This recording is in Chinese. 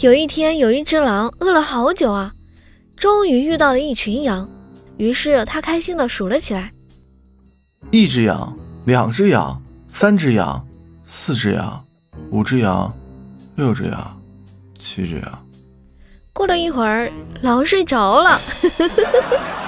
有一天，有一只狼饿了好久啊，终于遇到了一群羊，于是他开心的数了起来：一只羊，两只羊，三只羊，四只羊，五只羊，六只羊，七只羊。过了一会儿，狼睡着了。